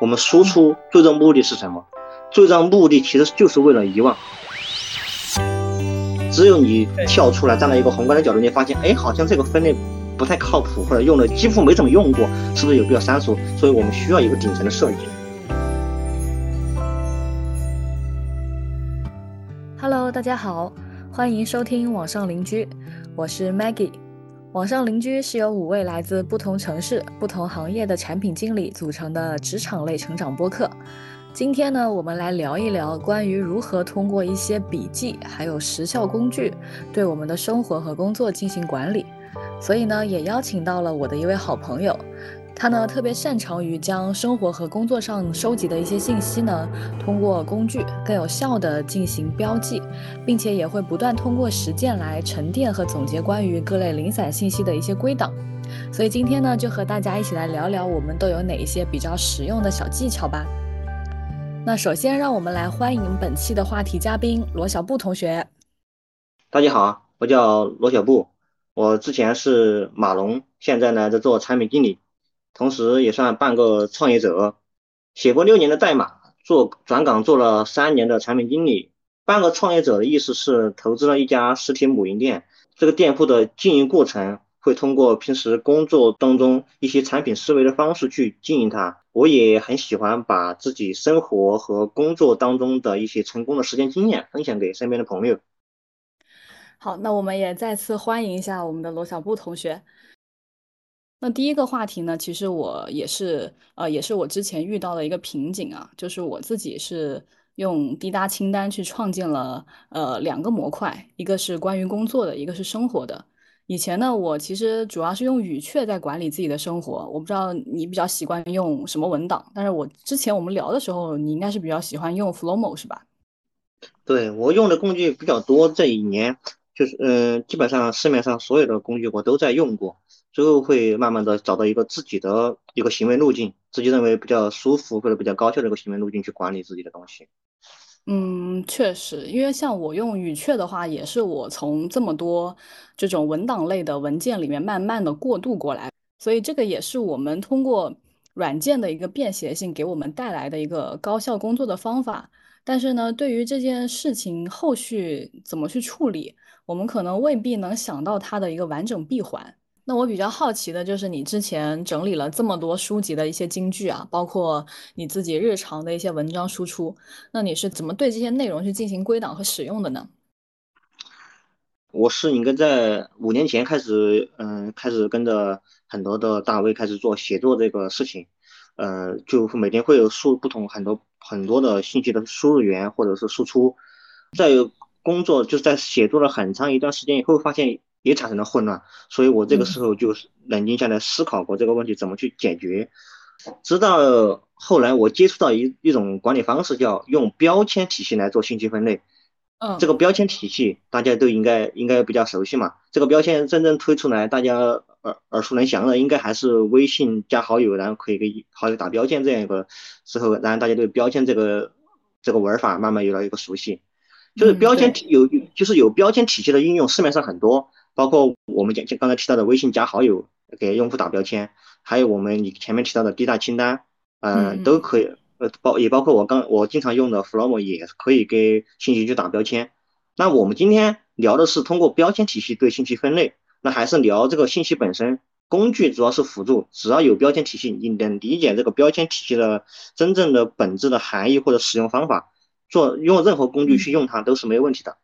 我们输出最终目的是什么？最终目的其实就是为了遗忘。只有你跳出来，站在一个宏观的角度，你发现，哎，好像这个分类不太靠谱，或者用的几乎没怎么用过，是不是有必要删除？所以我们需要一个顶层的设计。Hello，大家好，欢迎收听网上邻居，我是 Maggie。网上邻居是由五位来自不同城市、不同行业的产品经理组成的职场类成长播客。今天呢，我们来聊一聊关于如何通过一些笔记还有时效工具，对我们的生活和工作进行管理。所以呢，也邀请到了我的一位好朋友。他呢特别擅长于将生活和工作上收集的一些信息呢，通过工具更有效地进行标记，并且也会不断通过实践来沉淀和总结关于各类零散信息的一些归档。所以今天呢，就和大家一起来聊聊我们都有哪一些比较实用的小技巧吧。那首先让我们来欢迎本期的话题嘉宾罗小布同学。大家好，我叫罗小布，我之前是马龙，现在呢在做产品经理。同时也算半个创业者，写过六年的代码，做转岗做了三年的产品经理。半个创业者的意思是投资了一家实体母婴店，这个店铺的经营过程会通过平时工作当中一些产品思维的方式去经营它。我也很喜欢把自己生活和工作当中的一些成功的实践经验分享给身边的朋友。好，那我们也再次欢迎一下我们的罗小布同学。那第一个话题呢，其实我也是，呃，也是我之前遇到的一个瓶颈啊，就是我自己是用滴答清单去创建了，呃，两个模块，一个是关于工作的，一个是生活的。以前呢，我其实主要是用语雀在管理自己的生活，我不知道你比较习惯用什么文档，但是我之前我们聊的时候，你应该是比较喜欢用 Flowmo 是吧？对我用的工具比较多，这一年就是，嗯，基本上市面上所有的工具我都在用过。最后会慢慢的找到一个自己的一个行为路径，自己认为比较舒服或者比较高效的一个行为路径去管理自己的东西。嗯，确实，因为像我用语雀的话，也是我从这么多这种文档类的文件里面慢慢的过渡过来，所以这个也是我们通过软件的一个便携性给我们带来的一个高效工作的方法。但是呢，对于这件事情后续怎么去处理，我们可能未必能想到它的一个完整闭环。那我比较好奇的就是你之前整理了这么多书籍的一些金句啊，包括你自己日常的一些文章输出，那你是怎么对这些内容去进行归档和使用的呢？我是应该在五年前开始，嗯，开始跟着很多的大 V 开始做写作这个事情，呃，就每天会有输不同很多很多的信息的输入源或者是输出，在工作就是在写作了很长一段时间以后，发现。也产生了混乱，所以我这个时候就冷静下来思考过这个问题怎么去解决。直到后来我接触到一一种管理方式，叫用标签体系来做信息分类。嗯，这个标签体系大家都应该应该比较熟悉嘛。这个标签真正推出来，大家耳耳熟能详的，应该还是微信加好友，然后可以给好友打标签这样一个时候，然后大家对标签这个这个玩法慢慢有了一个熟悉。就是标签体有就是有标签体系的应用，市面上很多。包括我们讲就刚才提到的微信加好友给用户打标签，还有我们你前面提到的滴答清单，嗯，都可以，呃，包也包括我刚我经常用的 FLOM 也可以给信息去打标签。那我们今天聊的是通过标签体系对信息分类，那还是聊这个信息本身，工具主要是辅助，只要有标签体系，你能理解这个标签体系的真正的本质的含义或者使用方法，做用任何工具去用它都是没有问题的。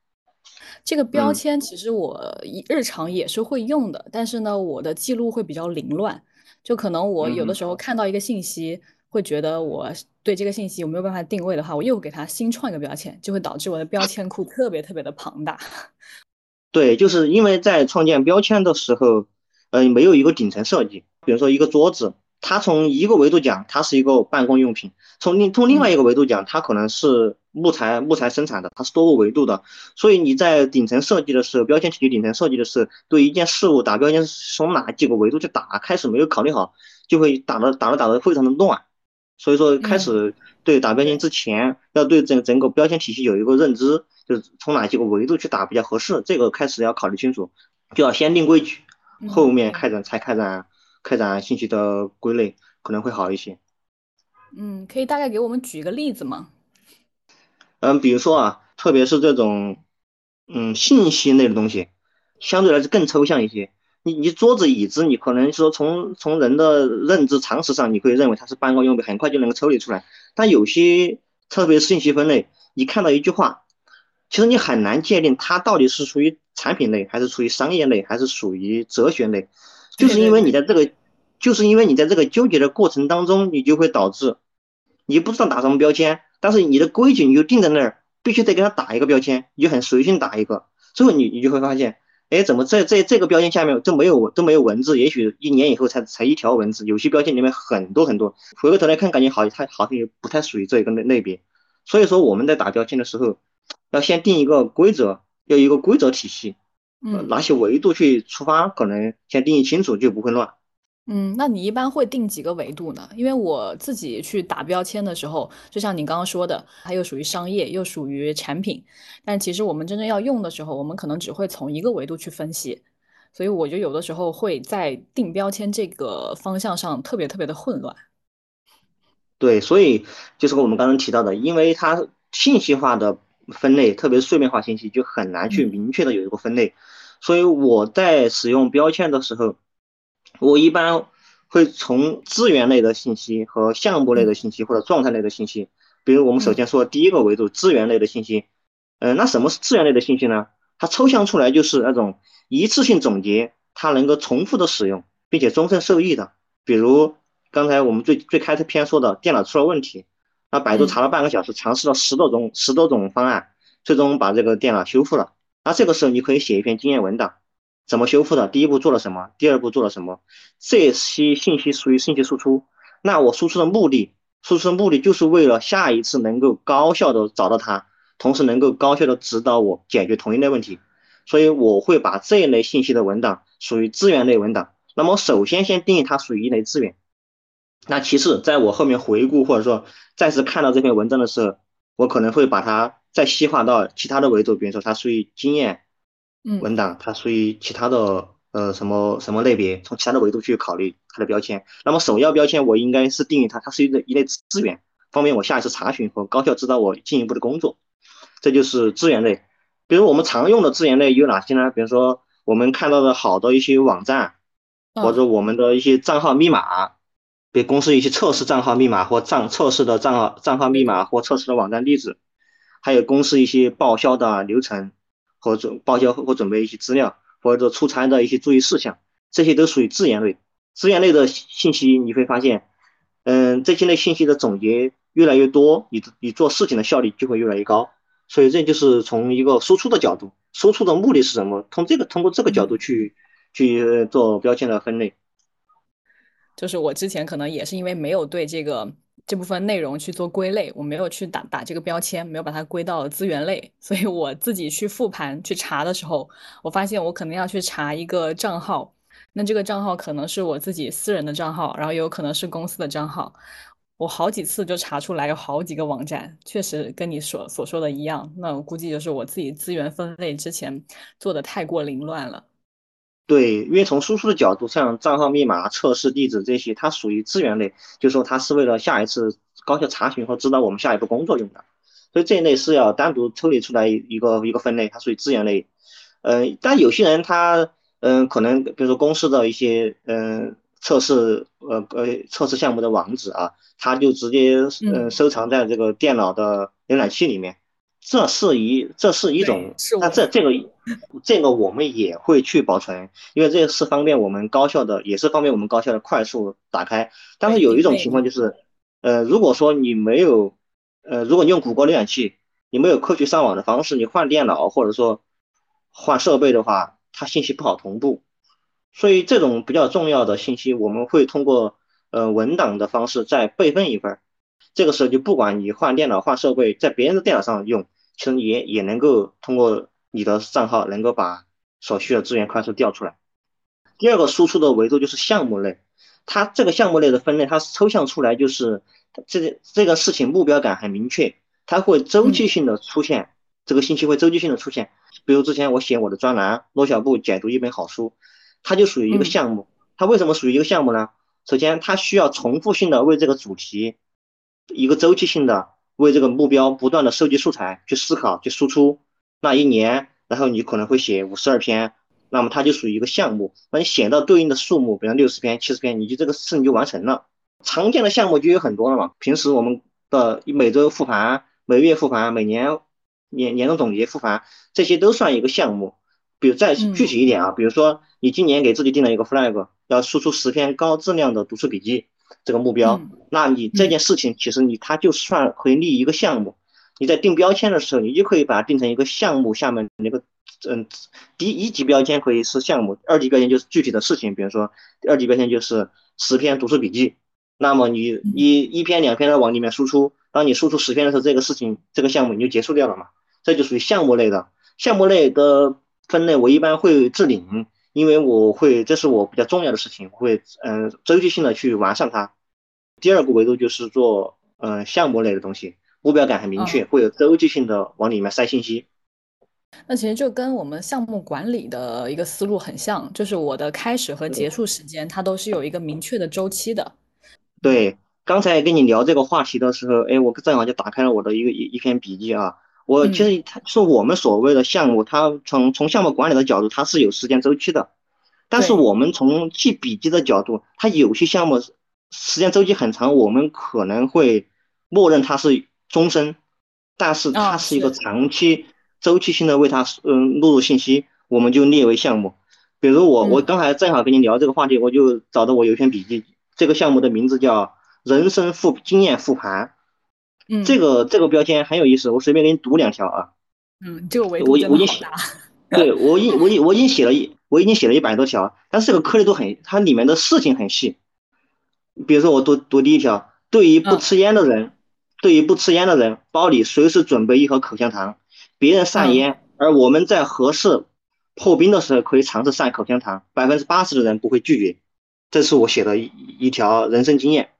这个标签其实我日常也是会用的，但是呢，我的记录会比较凌乱，就可能我有的时候看到一个信息，会觉得我对这个信息我没有办法定位的话，我又给它新创一个标签，就会导致我的标签库特别特别的庞大。对，就是因为在创建标签的时候，呃，没有一个顶层设计，比如说一个桌子。它从一个维度讲，它是一个办公用品；从另从另外一个维度讲，它可能是木材木材生产的，它是多个维度的。所以你在顶层设计的时候，标签体系顶层设计的时候，对一件事物打标签是从哪几个维度去打，开始没有考虑好，就会打的打着打着非常的乱。所以说，开始对打标签之前，要对整整个标签体系有一个认知，就是从哪几个维度去打比较合适。这个开始要考虑清楚，就要先定规矩，后面开展才开展。开展信息的归类可能会好一些。嗯，可以大概给我们举一个例子吗？嗯，比如说啊，特别是这种嗯信息类的东西，相对来说更抽象一些。你你桌子椅子，你可能说从从人的认知常识上，你可以认为它是办公用品，很快就能够抽离出来。但有些特别是信息分类，你看到一句话，其实你很难界定它到底是属于产品类，还是属于商业类，还是属于哲学类。就是因为你在这个，就是因为你在这个纠结的过程当中，你就会导致你不知道打什么标签，但是你的规矩你就定在那儿，必须得给他打一个标签，你就很随性打一个，最后你你就会发现。哎，怎么这这这个标签下面都没有都没有文字？也许一年以后才才一条文字。有些标签里面很多很多，回过头来看，感觉好像它好像也不太属于这一个类类别。所以说我们在打标签的时候，要先定一个规则，要一个规则体系，嗯，哪些维度去出发，可能先定义清楚，就不会乱。嗯，那你一般会定几个维度呢？因为我自己去打标签的时候，就像你刚刚说的，它又属于商业，又属于产品，但其实我们真正要用的时候，我们可能只会从一个维度去分析，所以我就有的时候会在定标签这个方向上特别特别的混乱。对，所以就是我们刚刚提到的，因为它信息化的分类，特别是碎片化信息，就很难去明确的有一个分类，所以我在使用标签的时候。我一般会从资源类的信息和项目类的信息或者状态类的信息，比如我们首先说第一个维度资源类的信息，嗯，那什么是资源类的信息呢？它抽象出来就是那种一次性总结，它能够重复的使用，并且终身受益的。比如刚才我们最最开头篇说的电脑出了问题，那百度查了半个小时，尝试了十多种十多种方案，最终把这个电脑修复了。那这个时候你可以写一篇经验文档。怎么修复的？第一步做了什么？第二步做了什么？这些信息属于信息输出。那我输出的目的，输出的目的就是为了下一次能够高效的找到它，同时能够高效的指导我解决同一类问题。所以我会把这一类信息的文档属于资源类文档。那么首先先定义它属于一类资源。那其次，在我后面回顾或者说再次看到这篇文章的时候，我可能会把它再细化到其他的维度，比如说它属于经验。文档它属于其他的呃什么什么类别，从其他的维度去考虑它的标签。那么首要标签我应该是定义它，它是一类一类资源，方便我下一次查询和高效指导我进一步的工作。这就是资源类。比如我们常用的资源类有哪些呢？比如说我们看到的好的一些网站，或者我们的一些账号密码，比如公司一些测试账号密码或账测试的账号账号密码或测试的网站地址，还有公司一些报销的流程。或者报销或准备一些资料，或者出差的一些注意事项，这些都属于资源类。资源类的信息你会发现，嗯，这些类信息的总结越来越多，你你做事情的效率就会越来越高。所以这就是从一个输出的角度，输出的目的是什么？从这个通过这个角度去去做标签的分类。就是我之前可能也是因为没有对这个。这部分内容去做归类，我没有去打打这个标签，没有把它归到资源类，所以我自己去复盘去查的时候，我发现我可能要去查一个账号，那这个账号可能是我自己私人的账号，然后也有可能是公司的账号，我好几次就查出来有好几个网站，确实跟你所所说的一样，那我估计就是我自己资源分类之前做的太过凌乱了。对，因为从输出的角度，像账号密码、测试地址这些，它属于资源类，就说它是为了下一次高效查询和指导我们下一步工作用的，所以这一类是要单独抽离出来一个一个分类，它属于资源类。嗯，但有些人他嗯可能比如说公司的一些嗯测试呃呃测试项目的网址啊，他就直接嗯收藏在这个电脑的浏览器里面。这是一，这是一种，那这这个，这个我们也会去保存，因为这是方便我们高效的，也是方便我们高效的快速打开。但是有一种情况就是，呃，如果说你没有，呃，如果你用谷歌浏览器，你没有科学上网的方式，你换电脑或者说换设备的话，它信息不好同步。所以这种比较重要的信息，我们会通过呃文档的方式再备份一份。这个时候就不管你换电脑换设备，在别人的电脑上用。其实也也能够通过你的账号，能够把所需的资源快速调出来。第二个输出的维度就是项目类，它这个项目类的分类，它是抽象出来，就是这这个事情目标感很明确，它会周期性的出现，这个信息会周期性的出现。比如之前我写我的专栏，罗小布解读一本好书，它就属于一个项目。它为什么属于一个项目呢？首先，它需要重复性的为这个主题一个周期性的为这个目标不断的收集素材，去思考，去输出。那一年，然后你可能会写五十二篇，那么它就属于一个项目。那你写到对应的数目，比如六十篇、七十篇，你就这个事情就完成了。常见的项目就有很多了嘛。平时我们的每周复盘、每月复盘、每年年年终总结复盘，这些都算一个项目。比如再具体一点啊，比如说你今年给自己定了一个 flag，要输出十篇高质量的读书笔记这个目标，那你这件事情其实你它就算可以立一个项目。你在定标签的时候，你就可以把它定成一个项目下面那个，嗯，第一级标签可以是项目，二级标签就是具体的事情，比如说二级标签就是十篇读书笔记。那么你一一篇两篇的往里面输出，当你输出十篇的时候，这个事情这个项目你就结束掉了嘛？这就属于项目类的。项目类的分类我一般会置顶，因为我会这是我比较重要的事情，会嗯周期性的去完善它。第二个维度就是做嗯项目类的东西。目标感很明确，会有周期性的往里面塞信息。那其实就跟我们项目管理的一个思路很像，就是我的开始和结束时间，它都是有一个明确的周期的。对，刚才跟你聊这个话题的时候，哎，我正好就打开了我的一个一一篇笔记啊。我其实它是我们所谓的项目，它从从项目管理的角度，它是有时间周期的。但是我们从记笔记的角度，它有些项目时间周期很长，我们可能会默认它是。终身，但是它是一个长期周期性的为它嗯录入信息，我们就列为项目。比如我我刚才正好跟你聊这个话题，我就找到我有一篇笔记，这个项目的名字叫人生复经验复盘。嗯，这个这个标签很有意思，我随便给你读两条啊。嗯，这个我我已经写，对我已我已我已经写了一我已经写了一百多条，但是这个颗粒度很，它里面的事情很细。比如说我读读第一条，对于不吃烟的人。对于不吃烟的人，包里随时准备一盒口香糖。别人散烟，而我们在合适破冰的时候可以尝试散口香糖。百分之八十的人不会拒绝。这是我写的一一条人生经验。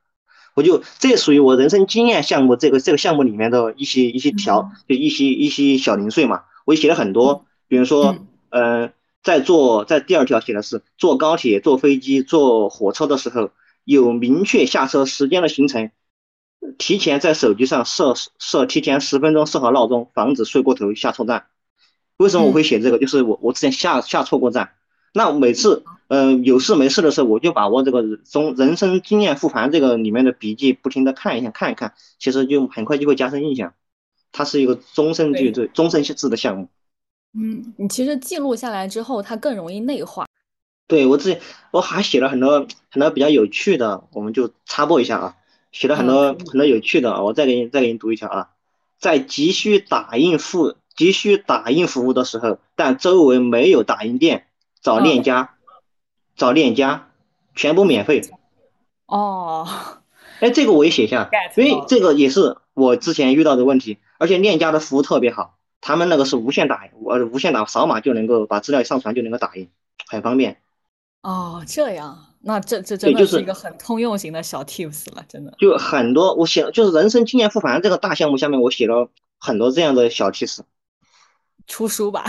我就这属于我人生经验项目这个这个项目里面的一些一些条，就一些一些小零碎嘛。我写了很多，比如说，嗯，在坐在第二条写的是坐高铁、坐飞机、坐火车的时候有明确下车时间的行程。提前在手机上设设提前十分钟设好闹钟，防止睡过头下错站。为什么我会写这个？就是我我之前下下错过站，那每次嗯有事没事的时候，我就把我这个中人生经验复盘这个里面的笔记不停的看一下看一看，其实就很快就会加深印象。它是一个终身制的终身制的项目。嗯，你其实记录下来之后，它更容易内化。对我自己我还写了很多很多比较有趣的，我们就插播一下啊。写了很多很多有趣的，我再给你再给你读一条啊，在急需打印服急需打印服务的时候，但周围没有打印店，找链家，找链家，全部免费。哦，哎，这个我也写下，因为这个也是我之前遇到的问题，而且链家的服务特别好，他们那个是无线打印，我无线打扫码就能够把资料上传就能够打印，很方便。哦，这样。那这这真的是一个很通用型的小 tips 了，真的。就很多，我写就是人生经验复盘这个大项目下面，我写了很多这样的小 tips。出书吧，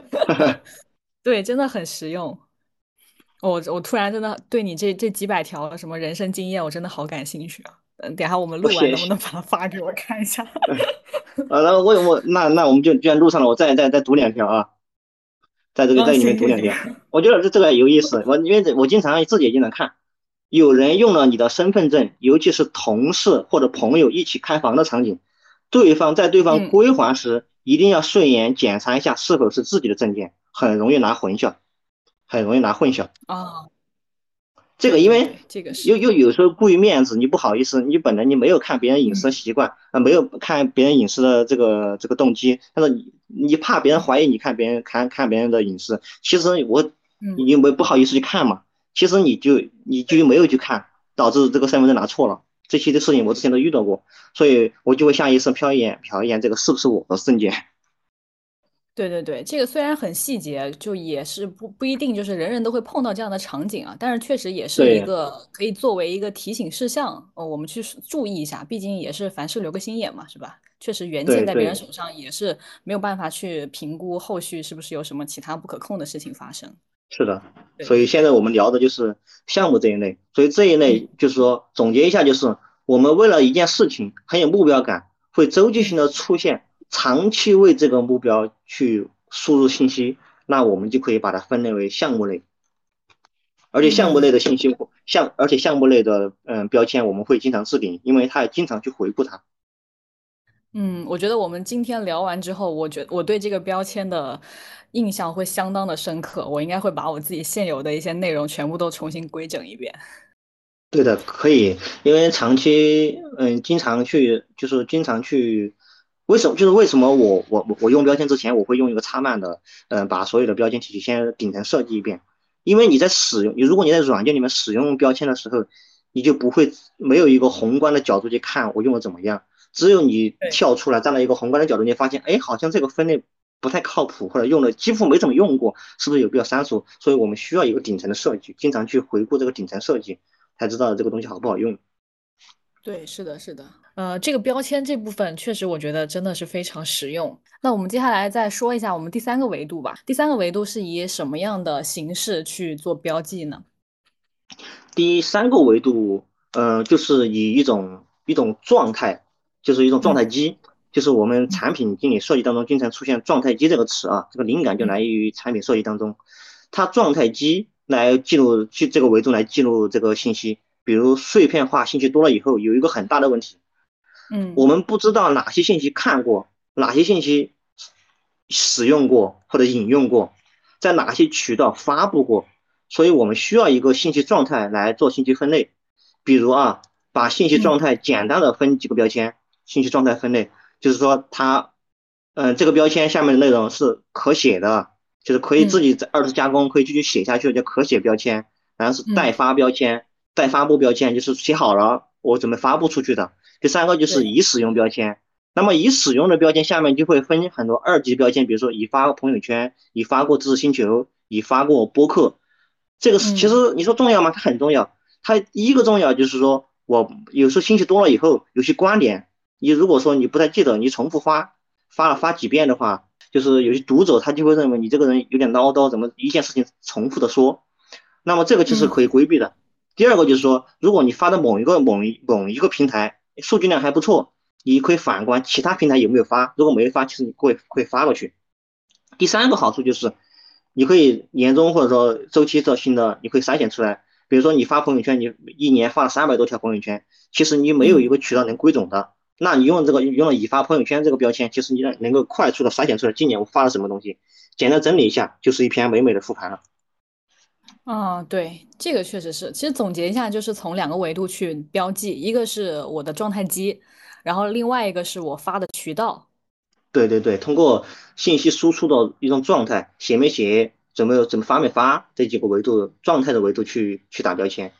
对，真的很实用。我我突然真的对你这这几百条什么人生经验，我真的好感兴趣啊！嗯，等下我们录完能不能把它发给我看一下？啊，然后我我那那我们就既然录上了，我再再再读两条啊。在这个在里面读两条，我觉得这这个有意思。我因为我经常自己也经常看，有人用了你的身份证，尤其是同事或者朋友一起开房的场景，对方在对方归还时，一定要顺眼检查一下是否是自己的证件，很容易拿混淆，很容易拿混淆。啊。这个因为这个又又有时候顾于面子，你不好意思，你本来你没有看别人隐私的习惯啊，没有看别人隐私的这个这个动机，但是你你怕别人怀疑你看别人看看别人的隐私，其实我你没不好意思去看嘛，其实你就你就没有去看，导致这个身份证拿错了，这些的事情我之前都遇到过，所以我就会下意识瞟一眼瞟一眼这个是不是我的证件。对对对，这个虽然很细节，就也是不不一定就是人人都会碰到这样的场景啊，但是确实也是一个可以作为一个提醒事项，呃，我们去注意一下，毕竟也是凡事留个心眼嘛，是吧？确实原件在别人手上也是没有办法去评估后续是不是有什么其他不可控的事情发生。是的，所以现在我们聊的就是项目这一类，所以这一类就是说总结一下就是。我们为了一件事情很有目标感，会周期性的出现，长期为这个目标去输入信息，那我们就可以把它分类为项目类。而且项目类的信息项，而且项目类的嗯标签我们会经常置顶，因为它经常去回顾它。嗯，我觉得我们今天聊完之后，我觉我对这个标签的印象会相当的深刻。我应该会把我自己现有的一些内容全部都重新规整一遍。对的，可以，因为长期嗯，经常去就是经常去，为什么就是为什么我我我用标签之前，我会用一个插漫的嗯，把所有的标签体系先顶层设计一遍。因为你在使用你，如果你在软件里面使用标签的时候，你就不会没有一个宏观的角度去看我用的怎么样。只有你跳出来站在一个宏观的角度，你发现，哎，好像这个分类不太靠谱，或者用的几乎没怎么用过，是不是有必要删除？所以我们需要一个顶层的设计，经常去回顾这个顶层设计，才知道这个东西好不好用。对，是的，是的，呃，这个标签这部分确实我觉得真的是非常实用。那我们接下来再说一下我们第三个维度吧。第三个维度是以什么样的形式去做标记呢？第三个维度，呃，就是以一种一种状态。就是一种状态机，就是我们产品经理设计当中经常出现“状态机”这个词啊，这个灵感就来源于产品设计当中。它状态机来记录记这个维度来记录这个信息，比如碎片化信息多了以后，有一个很大的问题，嗯，我们不知道哪些信息看过，哪些信息使用过或者引用过，在哪些渠道发布过，所以我们需要一个信息状态来做信息分类。比如啊，把信息状态简单的分几个标签。信息状态分类就是说，它，嗯，这个标签下面的内容是可写的，就是可以自己二次加工，可以继续写下去的，叫可写标签。然后是待发标签，待发布标签就是写好了，我准备发布出去的。第三个就是已使用标签，那么已使用的标签下面就会分很多二级标签，比如说已发过朋友圈，已发过知识星球，已发过播客。这个是其实你说重要吗？它很重要。它第一个重要就是说我有时候信息多了以后，有些观点。你如果说你不太记得，你重复发发了发几遍的话，就是有些读者他就会认为你这个人有点唠叨，怎么一件事情重复的说？那么这个就是可以规避的。第二个就是说，如果你发的某一个某一某一个平台数据量还不错，你可以反观其他平台有没有发，如果没发，其实你会会发过去。第三个好处就是，你可以年终或者说周期这新的，你可以筛选出来。比如说你发朋友圈，你一年发了三百多条朋友圈，其实你没有一个渠道能归总的。那你用这个用了已发朋友圈这个标签，其实你能能够快速的筛选出来今年我发了什么东西，简单整理一下就是一篇美美的复盘了。啊，对，这个确实是。其实总结一下，就是从两个维度去标记，一个是我的状态机，然后另外一个是我发的渠道。对对对，通过信息输出的一种状态，写没写，怎么怎么发没发这几个维度状态的维度去去打标签。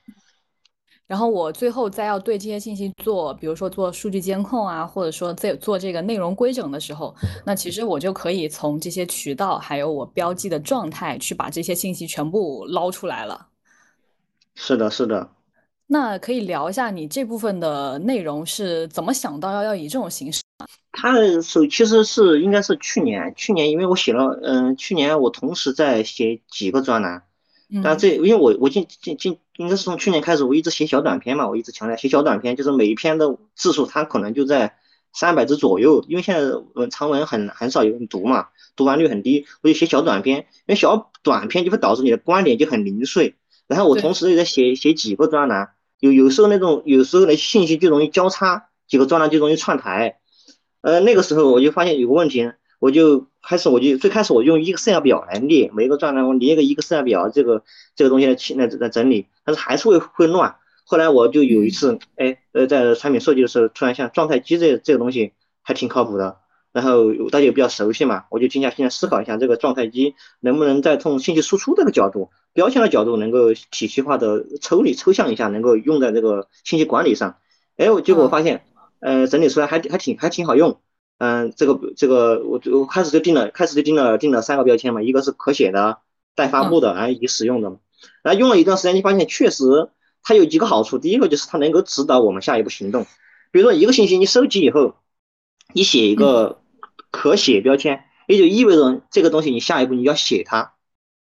然后我最后再要对这些信息做，比如说做数据监控啊，或者说在做这个内容规整的时候，那其实我就可以从这些渠道，还有我标记的状态，去把这些信息全部捞出来了。是的，是的。那可以聊一下你这部分的内容是怎么想到要要以这种形式？它是其实是应该是去年，去年因为我写了，嗯，去年我同时在写几个专栏。但这因为我我近近近应该是从去年开始，我一直写小短篇嘛，我一直强调写小短篇，就是每一篇的字数它可能就在三百字左右，因为现在文长文很很少有人读嘛，读完率很低，我就写小短篇，因为小短篇就会导致你的观点就很零碎。然后我同时也在写写几个专栏，有有时候那种有时候的信息就容易交叉，几个专栏就容易串台。呃，那个时候我就发现有个问题。我就开始，我就最开始我用 Excel 表来列每一个状态，我列个 Excel 表，这个这个东西来来来整理，但是还是会会乱。后来我就有一次，哎，呃，在产品设计的时候，突然像状态机这这个东西还挺靠谱的，然后大家也比较熟悉嘛，我就静下心来思考一下，这个状态机能不能再从信息输出这个角度、标签的角度，能够体系化的抽离抽象一下，能够用在这个信息管理上。哎，我结果发现，呃，整理出来还还挺还挺好用。嗯，这个这个我我开始就定了，开始就定了定了三个标签嘛，一个是可写的、待发布的，然后已使用的。然后用了一段时间，就发现确实它有几个好处。第一个就是它能够指导我们下一步行动。比如说一个信息你收集以后，你写一个可写标签，也就意味着这个东西你下一步你要写它。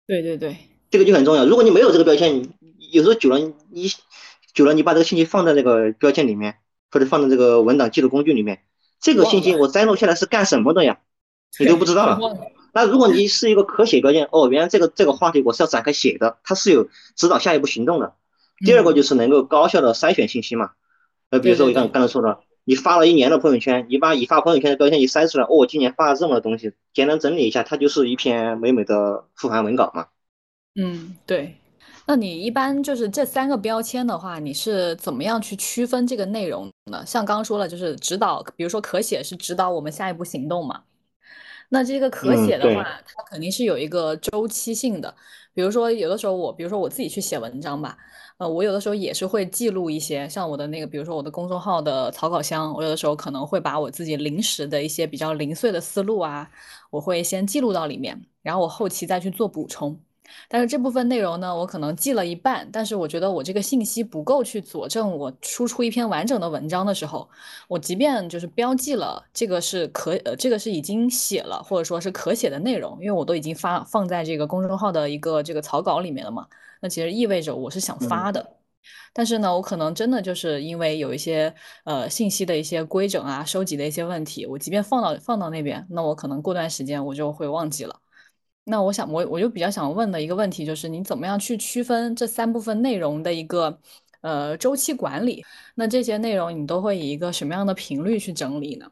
对对对，这个就很重要。如果你没有这个标签，有时候久了你久了你把这个信息放在那个标签里面，或者放在这个文档记录工具里面。这个信息我摘录下来是干什么的呀？你都不知道了。那如果你是一个可写标签，哦，原来这个这个话题我是要展开写的，它是有指导下一步行动的。第二个就是能够高效的筛选信息嘛。呃，比如说我刚刚才说的，你发了一年的朋友圈，你把已发朋友圈的标签一筛出来，哦，我今年发了这么多东西，简单整理一下，它就是一篇美美的复盘文稿嘛。嗯，对。那你一般就是这三个标签的话，你是怎么样去区分这个内容呢？像刚刚说了，就是指导，比如说可写是指导我们下一步行动嘛。那这个可写的话，它肯定是有一个周期性的。比如说有的时候我，比如说我自己去写文章吧，呃，我有的时候也是会记录一些，像我的那个，比如说我的公众号的草稿箱，我有的时候可能会把我自己临时的一些比较零碎的思路啊，我会先记录到里面，然后我后期再去做补充。但是这部分内容呢，我可能记了一半，但是我觉得我这个信息不够去佐证我输出一篇完整的文章的时候，我即便就是标记了这个是可呃这个是已经写了或者说是可写的内容，因为我都已经发放在这个公众号的一个这个草稿里面了嘛，那其实意味着我是想发的，但是呢，我可能真的就是因为有一些呃信息的一些规整啊，收集的一些问题，我即便放到放到那边，那我可能过段时间我就会忘记了。那我想，我我就比较想问的一个问题就是，你怎么样去区分这三部分内容的一个呃周期管理？那这些内容你都会以一个什么样的频率去整理呢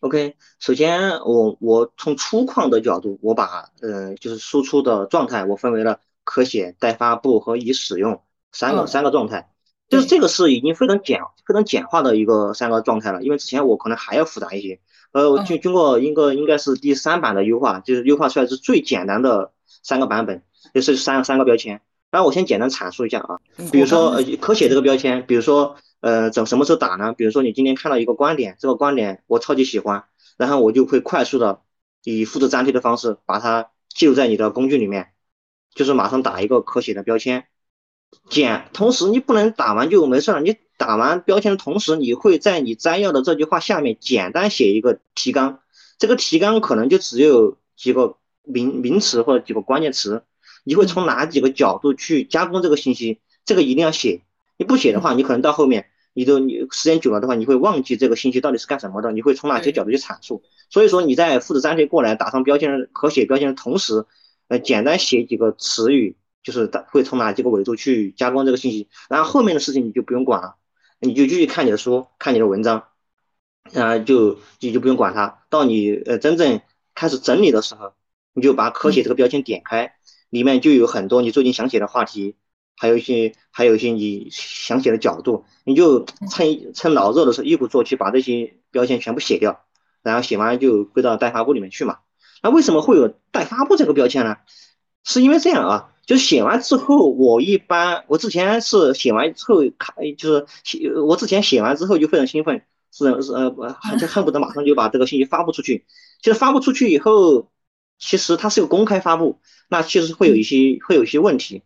？OK，首先我我从粗犷的角度，我把呃就是输出的状态我分为了可写、待发布和已使用三个三个状态，就是这个是已经非常简非常简化的一个三个状态了，因为之前我可能还要复杂一些。呃，我经经过一个应该是第三版的优化，就是优化出来是最简单的三个版本，就是三三个标签。然后我先简单阐述一下啊，比如说呃可写这个标签，比如说呃怎什么时候打呢？比如说你今天看到一个观点，这个观点我超级喜欢，然后我就会快速的以复制粘贴的方式把它记录在你的工具里面，就是马上打一个可写的标签。简，同时你不能打完就没事了，你。打完标签的同时，你会在你摘要的这句话下面简单写一个提纲，这个提纲可能就只有几个名名词或者几个关键词，你会从哪几个角度去加工这个信息，这个一定要写。你不写的话，你可能到后面，你都你时间久了的话，你会忘记这个信息到底是干什么的，你会从哪些角度去阐述。所以说你在复制粘贴过来打上标签可写标签的同时，呃，简单写几个词语，就是会从哪几个维度去加工这个信息，然后后面的事情你就不用管了。你就继续看你的书，看你的文章，啊，就你就不用管它。到你呃真正开始整理的时候，你就把可写这个标签点开，里面就有很多你最近想写的话题，还有一些还有一些你想写的角度，你就趁趁老热的时候一鼓作气把这些标签全部写掉，然后写完就归到待发布里面去嘛。那为什么会有待发布这个标签呢？是因为这样啊。就写完之后，我一般我之前是写完之后看，就是写我之前写完之后就非常兴奋，是是呃，就恨不得马上就把这个信息发布出去。其实发布出去以后，其实它是个公开发布，那其实会有一些会有一些问题，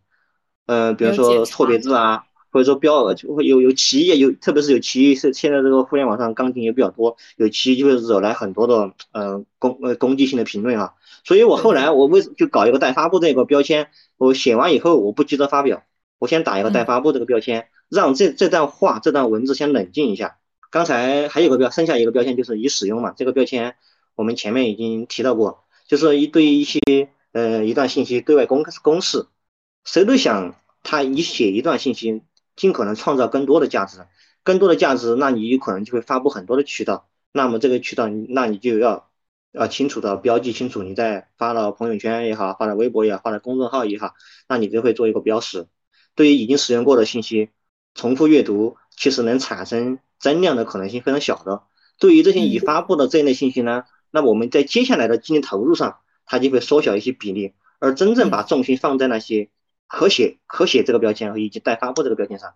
呃，比如说错别字啊。或者说标额就会有有歧义，有特别是有歧义，是现在这个互联网上杠精也比较多，有歧义就会惹来很多的呃攻呃攻击性的评论啊。所以我后来我为就搞一个待发布这个标签，我写完以后我不急着发表，我先打一个待发布这个标签，让这这段话这段文字先冷静一下。刚才还有个标，剩下一个标签就是已使用嘛，这个标签我们前面已经提到过，就是一对一些呃一段信息对外公公示，谁都想他你写一段信息。尽可能创造更多的价值，更多的价值，那你有可能就会发布很多的渠道。那么这个渠道，那你就要要清楚的标记清楚，你在发了朋友圈也好，发了微博也好，发了公众号也好，那你就会做一个标识。对于已经使用过的信息，重复阅读其实能产生增量的可能性非常小的。对于这些已发布的这一类信息呢，那我们在接下来的精力投入上，它就会缩小一些比例，而真正把重心放在那些。可写可写这个标签和以及待发布这个标签上，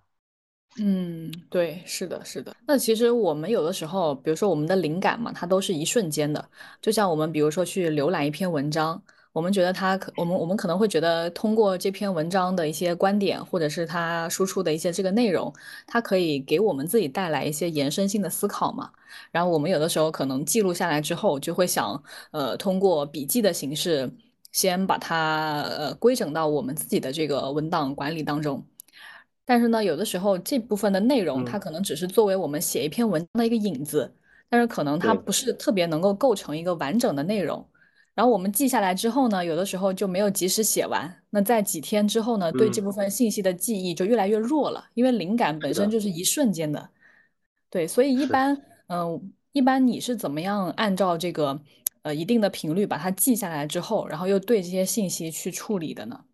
嗯，对，是的，是的。那其实我们有的时候，比如说我们的灵感嘛，它都是一瞬间的。就像我们比如说去浏览一篇文章，我们觉得它可，我们我们可能会觉得通过这篇文章的一些观点，或者是它输出的一些这个内容，它可以给我们自己带来一些延伸性的思考嘛。然后我们有的时候可能记录下来之后，就会想，呃，通过笔记的形式。先把它呃规整到我们自己的这个文档管理当中，但是呢，有的时候这部分的内容，它嗯，可能只是作为我们写一篇文章的一个引子，但是可能它，不是特别能够构成一个完整的内容。然后我们记下来之后呢，有的时候就没有及时写完。那在几天之后呢，对这嗯，部分信息的记忆就越来越弱了，因为灵感本，身就是一瞬间的。对，所以一。般，嗯、一般你是怎么样按照这个呃一定的频率把它记下来之后，然后又对这些信息去处理的呢？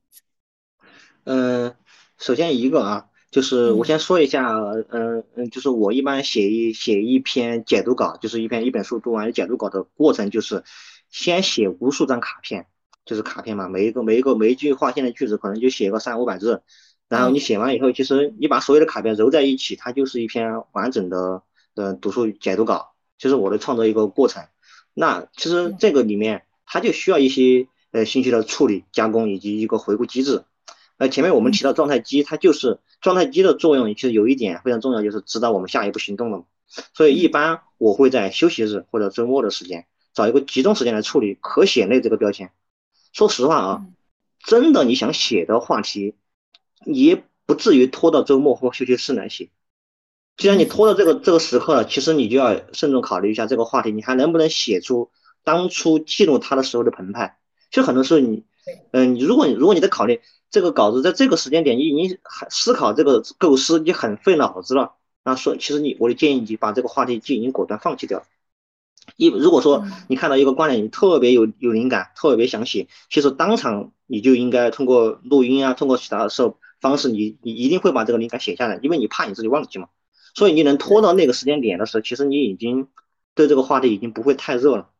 嗯，首先一个啊，就是我先嗯说一下，嗯嗯，就是我一般写一写一篇解读稿，就是一篇一本书读完解读稿的过程，就是先写无数张卡片，就是卡片嘛，每一个每一个每一句划线的句子可能就写个三五百字，然后你嗯写完以后，其实你把所有的卡片揉在一起，它就是一篇完整的呃读书解读稿，就是我的创作一个过程。那其实嗯这个里面它就需要一些呃信息的处理、加工以及一个回顾机制。那前面我们提到嗯状态机，它就是状态机的作用，其实有一点非常重要，就是指导我们下一步行动了。所以一嗯般我会在休息日或者周末的时间，找一个集中时间来处理可写类这个标签。说实话啊，嗯真的你想写的话题，也不至于拖到周末或休息室来写。既然你拖到这个这个时刻了，其实你就要慎重考虑一下这个话题，你还能不能写出当初记录它的时候的澎湃。其实很多时候你，嗯、你如果你如果你在考虑这个稿子在这个时间点，你已经很思考这个构思，你很费脑子了，那说其实你我的建议你把这个话题就已经果断放弃掉。一如果说嗯。你看到一个观点，你特别有有灵感，特别想写，其实当场你就应该通过录音啊，通过其他的时候方式，你你一定会把这个灵感写下来，因为你怕你自己忘记嘛。所以你能拖到那个时间点的时候，其实你已经对这个话题已经不会太热了。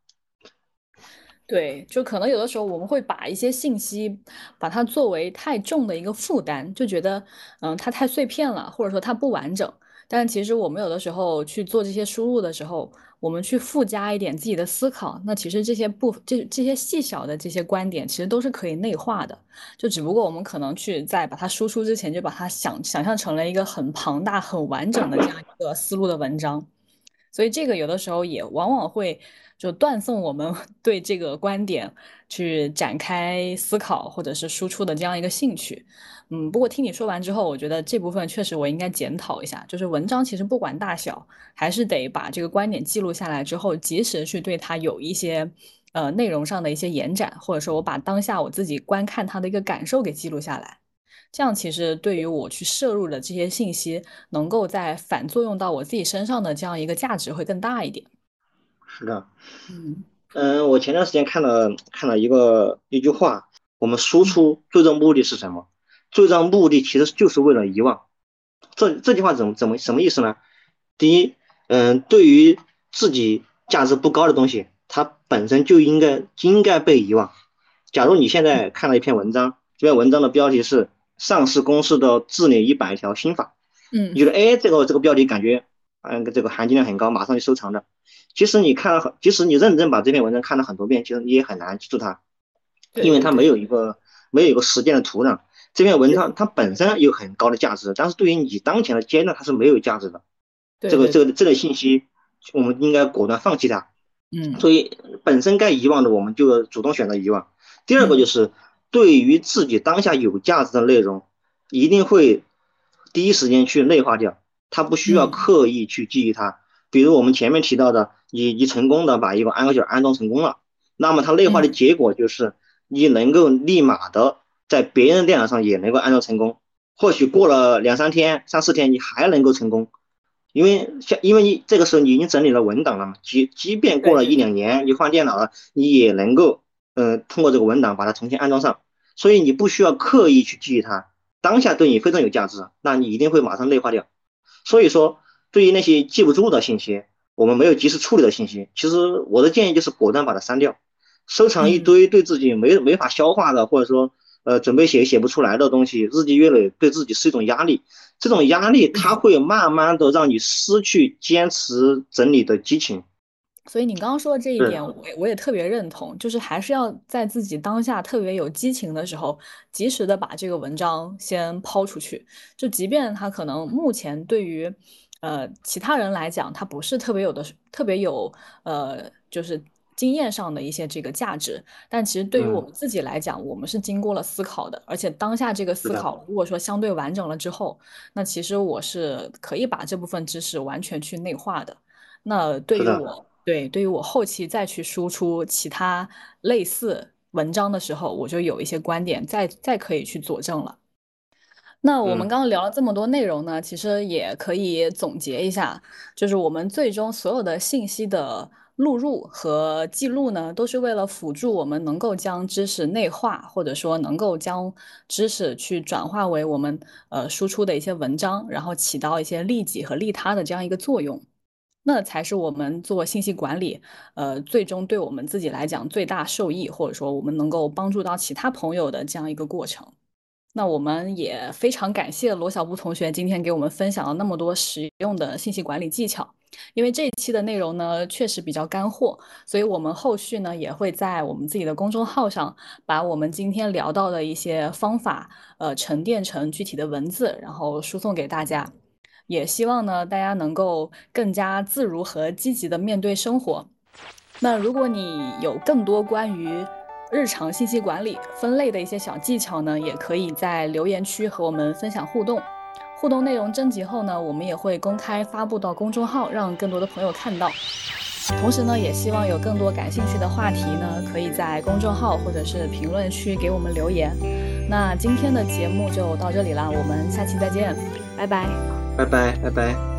对，就可能有的时候我们会把一些信息，把它作为太重的一个负担，就觉得，嗯，它太碎片了，或者说它不完整。但其实我们有的时候去做这些输入的时候，我们去附加一点自己的思考，那其实这些不，这这些细小的这些观点，其实都是可以内化的。就只不过我们可能去在把它输出之前，就把它想想象成了一个很庞大、很完整的这样一个思路的文章。所以这个有的时候也往往会就断送我们 对这个观点去展开思考或者是输出的这样一个兴趣。嗯，不过听你说完之后，我觉得这部分确实我应该检讨一下，就是文章其实不管大小，还是得把这个观点记录下来之后，及时去对它有一些呃内容上的一些延展，或者说我把当下我自己观看它的一个感受给记录下来。这样其实对于我去摄入的这些信息，能够在反作用到我自己身上的这样一个价值会更大一点。是的，嗯嗯，我前段时间看了看了一个一句话，我们输嗯出最终目的是什么？最终目的其实就是为了遗忘。这这句话怎么怎么什么意思呢？第一，嗯，对于自己价值不高的东西，它本身就应该应该被遗忘。假如你现在看了一篇文章，这篇文章的标题是上市公司的治理一百条新法，嗯你觉得哎，这个这个标题感觉嗯这个含金量很高，马上就收藏的。其实你看了很，即使你认真把这篇文章看了很多遍，其实你也很难记住它，因为它没有一个没有一个实践的土壤。这篇文章它本身有很高的价值，但是对于你当前的阶段它是没有价值的。这个这个这类信息，我们应该果断放弃它。嗯所以本身该遗忘的，我们就主动选择遗忘。第二个就嗯是对于自己当下有价值的内容，一定会第一时间去内化掉，它不需要嗯，刻意去记忆它。比如我们前面提到的，你你成功的把一个安个键安装成功了，那么它内化的嗯。结果就是你能够立马的在别人电脑上也能够安装成功，或许过了两三天、三四天，你还能够成功，因为像因为你这个时候你已经整理了文档了嘛，即即便过了一两年，你换电脑了，你也能够呃通过这个文档把它重新安装上，所以你不需要刻意去记忆它，当下对你非常有价值，那你一定会马上内化掉。所以说，对于那些记不住的信息，我们没有及时处理的信息，其实我的建议就是果断把它删掉，收藏一嗯。堆对自己没没法消化的，或者说呃准备写写不出来的东西，日积月累对自己是一种压力。这种压力它会慢慢的让你失去坚持整理的激情。所以你刚刚说的这一点，我也我也特别认同，就是还是要在自己当下特别有激情的时候，及时的把这个文章先抛出去。就即便它可能目前对于呃其他人来讲，它不是特别有的特别有呃就是经验上的一些这个价值。但其实对于我们自己来讲，我们是经过了思考的，而且当下这个思考如果说相对完整了之后，那其实我是可以把这部分知识完全去内化的。那对于我，对对于我后期再去输出其他类似文章的时候，我就有一些观点再再可以去佐证了。那我们刚刚聊了这么多内容呢，其实也可以总结一下，就是我们最终所有的信息的录入和记录呢，都是为了辅助我们能够将知识内化，或者说能够将知识去转化为我们呃输出的一些文章，然后起到一些利己和利他的这样一个作用，那才是我们做信息管理，呃，最终对我们自己来讲最大受益，或者说我们能够帮助到其他朋友的这样一个过程。那我们也非常感谢罗小布同学今天给我们分享了那么多实用的信息管理技巧，因为这一期的内容呢确实比较干货，所以我们后续呢也会在我们自己的公众号上把我们今天聊到的一些方法，呃，沉淀成具体的文字，然后输送给大家。也希望呢大家能够更加自如和积极的面对生活。那如果你有更多关于日常信息管理分类的一些小技巧呢，也可以在留言区和我们分享互动。互动内容征集后呢，我们也会公开发布到公众号，让更多的朋友看到。同时呢，也希望有更多感兴趣的话题呢，可以在公众号或者是评论区给我们留言。那今天的节目就到这里啦，我们下期再见，拜拜，拜拜，拜拜。